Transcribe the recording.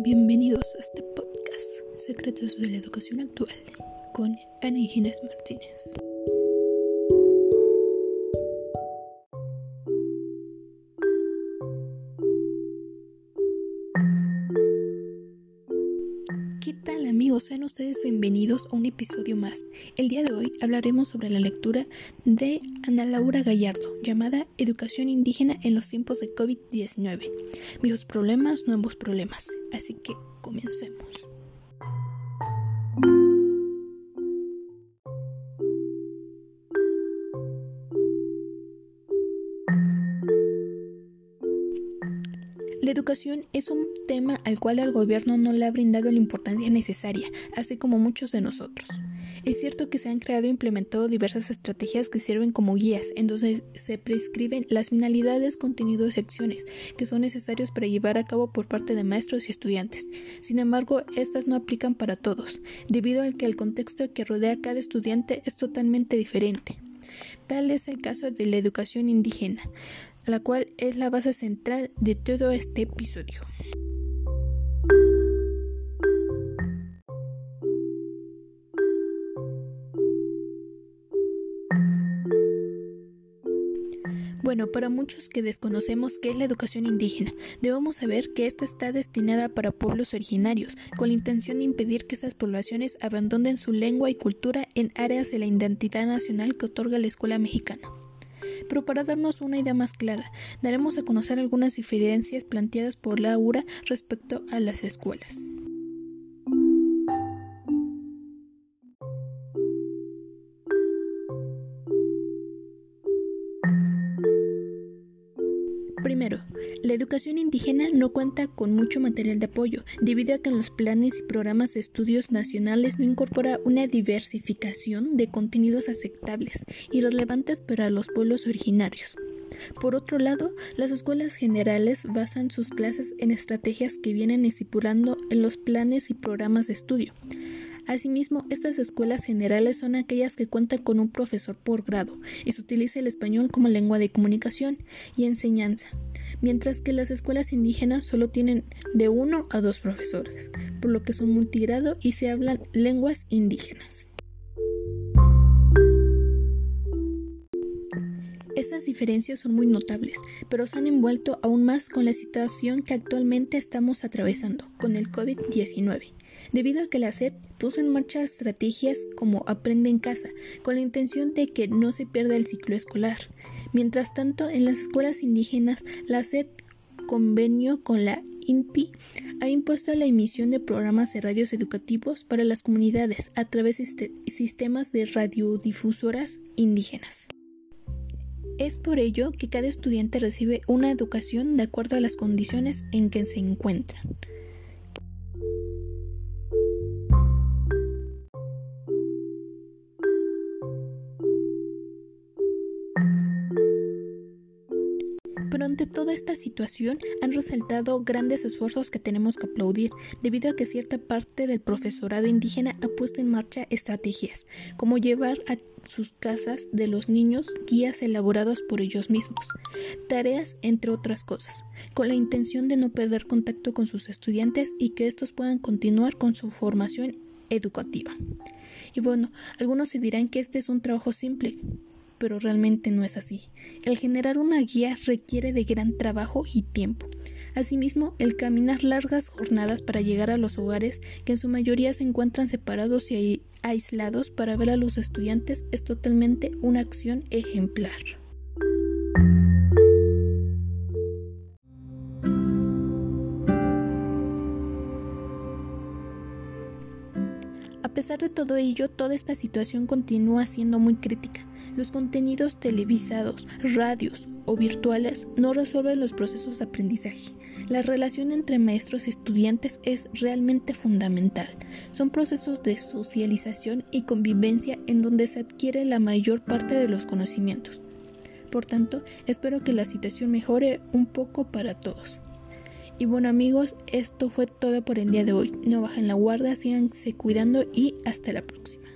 Bienvenidos a este podcast, Secretos de la Educación Actual, con Ana Martínez. Tal amigos? Sean ustedes bienvenidos a un episodio más. El día de hoy hablaremos sobre la lectura de Ana Laura Gallardo, llamada Educación Indígena en los tiempos de COVID-19. Viejos problemas, nuevos problemas. Así que comencemos. La educación es un tema al cual el gobierno no le ha brindado la importancia necesaria, así como muchos de nosotros. Es cierto que se han creado e implementado diversas estrategias que sirven como guías, en donde se prescriben las finalidades, contenidos y acciones que son necesarios para llevar a cabo por parte de maestros y estudiantes. Sin embargo, estas no aplican para todos, debido al que el contexto que rodea a cada estudiante es totalmente diferente. Tal es el caso de la educación indígena, la cual es la base central de todo este episodio. Bueno, para muchos que desconocemos qué es la educación indígena, debemos saber que esta está destinada para pueblos originarios, con la intención de impedir que esas poblaciones abandonen su lengua y cultura en áreas de la identidad nacional que otorga la escuela mexicana. Pero para darnos una idea más clara, daremos a conocer algunas diferencias planteadas por Laura respecto a las escuelas. Primero, la educación indígena no cuenta con mucho material de apoyo, debido a que en los planes y programas de estudios nacionales no incorpora una diversificación de contenidos aceptables y relevantes para los pueblos originarios. Por otro lado, las escuelas generales basan sus clases en estrategias que vienen estipulando en los planes y programas de estudio. Asimismo, estas escuelas generales son aquellas que cuentan con un profesor por grado y se utiliza el español como lengua de comunicación y enseñanza, mientras que las escuelas indígenas solo tienen de uno a dos profesores, por lo que son multigrado y se hablan lenguas indígenas. Estas diferencias son muy notables, pero se han envuelto aún más con la situación que actualmente estamos atravesando, con el COVID-19 debido a que la SED puso en marcha estrategias como Aprende en casa, con la intención de que no se pierda el ciclo escolar. Mientras tanto, en las escuelas indígenas, la SED convenio con la INPI ha impuesto la emisión de programas de radios educativos para las comunidades a través de sistemas de radiodifusoras indígenas. Es por ello que cada estudiante recibe una educación de acuerdo a las condiciones en que se encuentran. Pero ante toda esta situación han resaltado grandes esfuerzos que tenemos que aplaudir, debido a que cierta parte del profesorado indígena ha puesto en marcha estrategias, como llevar a sus casas de los niños guías elaborados por ellos mismos, tareas entre otras cosas, con la intención de no perder contacto con sus estudiantes y que estos puedan continuar con su formación educativa. Y bueno, algunos se dirán que este es un trabajo simple, pero realmente no es así. El generar una guía requiere de gran trabajo y tiempo. Asimismo, el caminar largas jornadas para llegar a los hogares, que en su mayoría se encuentran separados y aislados para ver a los estudiantes, es totalmente una acción ejemplar. A pesar de todo ello, toda esta situación continúa siendo muy crítica. Los contenidos televisados, radios o virtuales no resuelven los procesos de aprendizaje. La relación entre maestros y estudiantes es realmente fundamental. Son procesos de socialización y convivencia en donde se adquiere la mayor parte de los conocimientos. Por tanto, espero que la situación mejore un poco para todos. Y bueno amigos, esto fue todo por el día de hoy. No bajen la guardia, síganse cuidando y hasta la próxima.